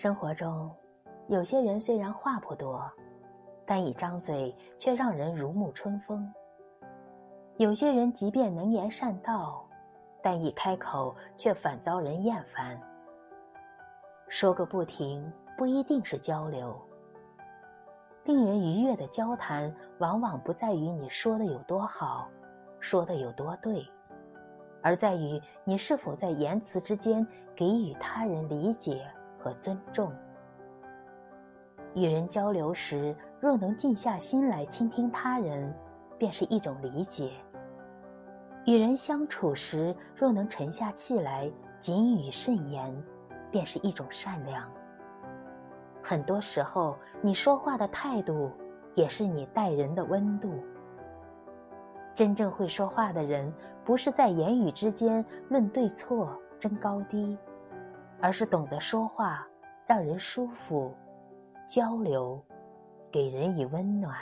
生活中，有些人虽然话不多，但一张嘴却让人如沐春风；有些人即便能言善道，但一开口却反遭人厌烦。说个不停，不一定是交流。令人愉悦的交谈，往往不在于你说的有多好，说的有多对，而在于你是否在言辞之间给予他人理解。和尊重。与人交流时，若能静下心来倾听他人，便是一种理解；与人相处时，若能沉下气来谨语慎言，便是一种善良。很多时候，你说话的态度，也是你待人的温度。真正会说话的人，不是在言语之间论对错、争高低。而是懂得说话，让人舒服；交流，给人以温暖。